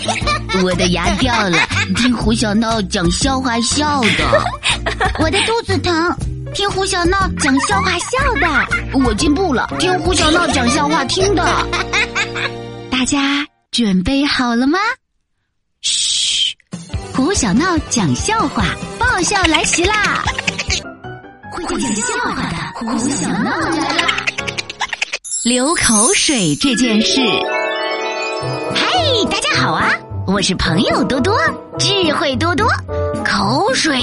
我的牙掉了，听胡小闹讲笑话笑的。我的肚子疼，听胡小闹讲笑话笑的。我进步了，听胡小闹讲笑话听的。大家准备好了吗？嘘，胡小闹讲笑话，爆笑来袭啦！会讲笑话的胡小闹来啦！流口水这件事。嘿，大家好啊！我是朋友多多，智慧多多，口水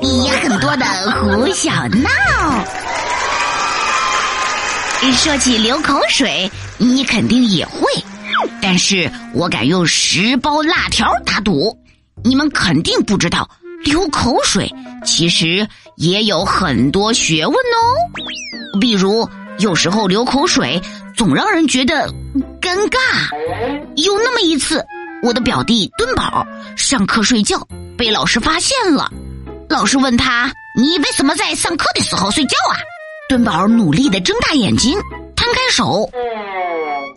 也很多的胡小闹。说起流口水，你肯定也会，但是我敢用十包辣条打赌，你们肯定不知道，流口水其实也有很多学问哦。比如，有时候流口水总让人觉得尴尬。有那么一次。我的表弟墩宝上课睡觉被老师发现了，老师问他：“你为什么在上课的时候睡觉啊？”墩宝努力的睁大眼睛，摊开手：“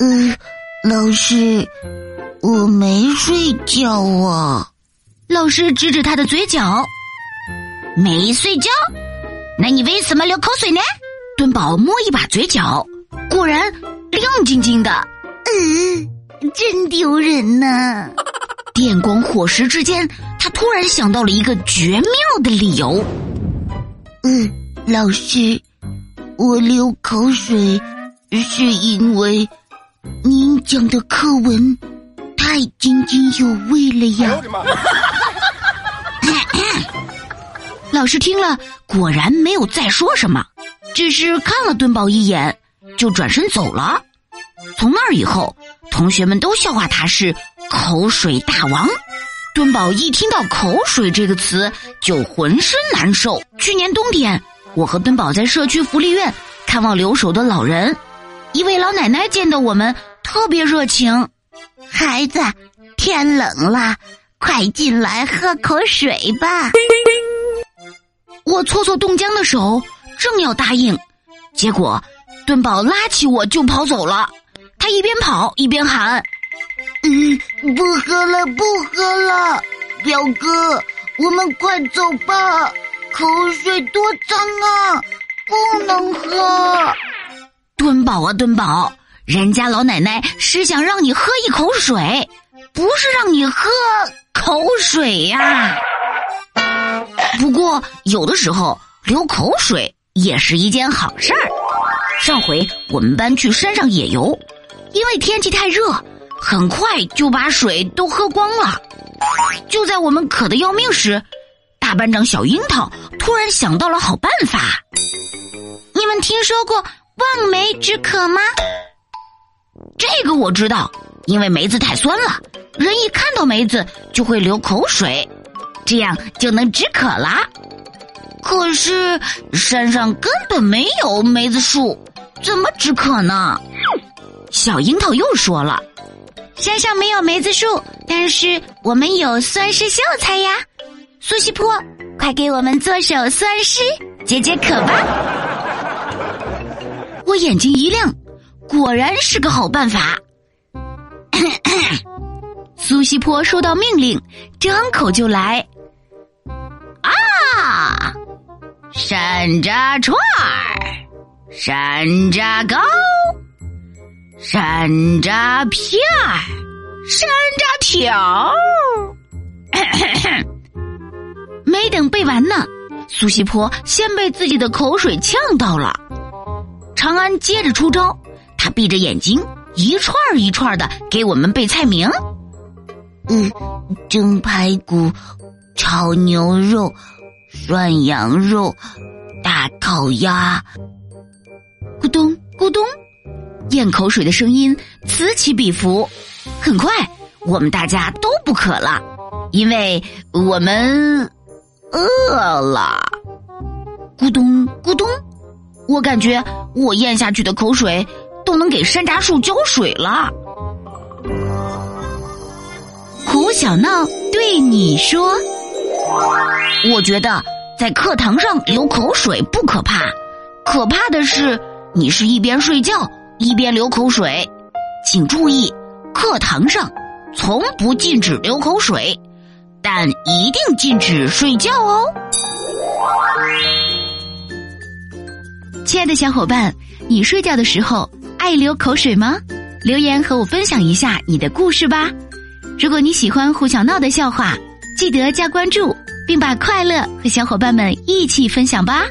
嗯，老师，我没睡觉啊。”老师指指他的嘴角：“没睡觉？那你为什么流口水呢？”墩宝摸一把嘴角，果然亮晶晶的。嗯。真丢人呐！电光火石之间，他突然想到了一个绝妙的理由。嗯，老师，我流口水是因为您讲的课文太津津有味了呀。老师听了，果然没有再说什么，只是看了敦宝一眼，就转身走了。从那以后。同学们都笑话他是口水大王。墩宝一听到“口水”这个词，就浑身难受。去年冬天，我和墩宝在社区福利院看望留守的老人，一位老奶奶见到我们特别热情：“孩子，天冷了，快进来喝口水吧。”我搓搓冻僵的手，正要答应，结果墩宝拉起我就跑走了。他一边跑一边喊：“嗯，不喝了，不喝了，表哥，我们快走吧！口水多脏啊，不能喝。”墩宝啊，墩宝，人家老奶奶是想让你喝一口水，不是让你喝口水呀。不过有的时候流口水也是一件好事儿。上回我们班去山上野游。因为天气太热，很快就把水都喝光了。就在我们渴得要命时，大班长小樱桃突然想到了好办法。你们听说过望梅止渴吗？这个我知道，因为梅子太酸了，人一看到梅子就会流口水，这样就能止渴啦。可是山上根本没有梅子树，怎么止渴呢？小樱桃又说了：“山上没有梅子树，但是我们有酸湿秀才呀。苏西坡，快给我们做首酸诗，解解渴吧。”我眼睛一亮，果然是个好办法。苏西坡收到命令，张口就来：“啊，山楂串儿，山楂糕。”山楂片儿，山楂条。没等背完呢，苏西坡先被自己的口水呛到了。长安接着出招，他闭着眼睛，一串一串的给我们背菜名。嗯，蒸排骨，炒牛肉，涮羊肉，大烤鸭。咕咚咕咚。咽口水的声音此起彼伏，很快我们大家都不渴了，因为我们饿了。咕咚咕咚，我感觉我咽下去的口水都能给山楂树浇水了。胡小闹对你说：“我觉得在课堂上流口水不可怕，可怕的是你是一边睡觉。”一边流口水，请注意，课堂上从不禁止流口水，但一定禁止睡觉哦。亲爱的小伙伴，你睡觉的时候爱流口水吗？留言和我分享一下你的故事吧。如果你喜欢胡小闹的笑话，记得加关注，并把快乐和小伙伴们一起分享吧。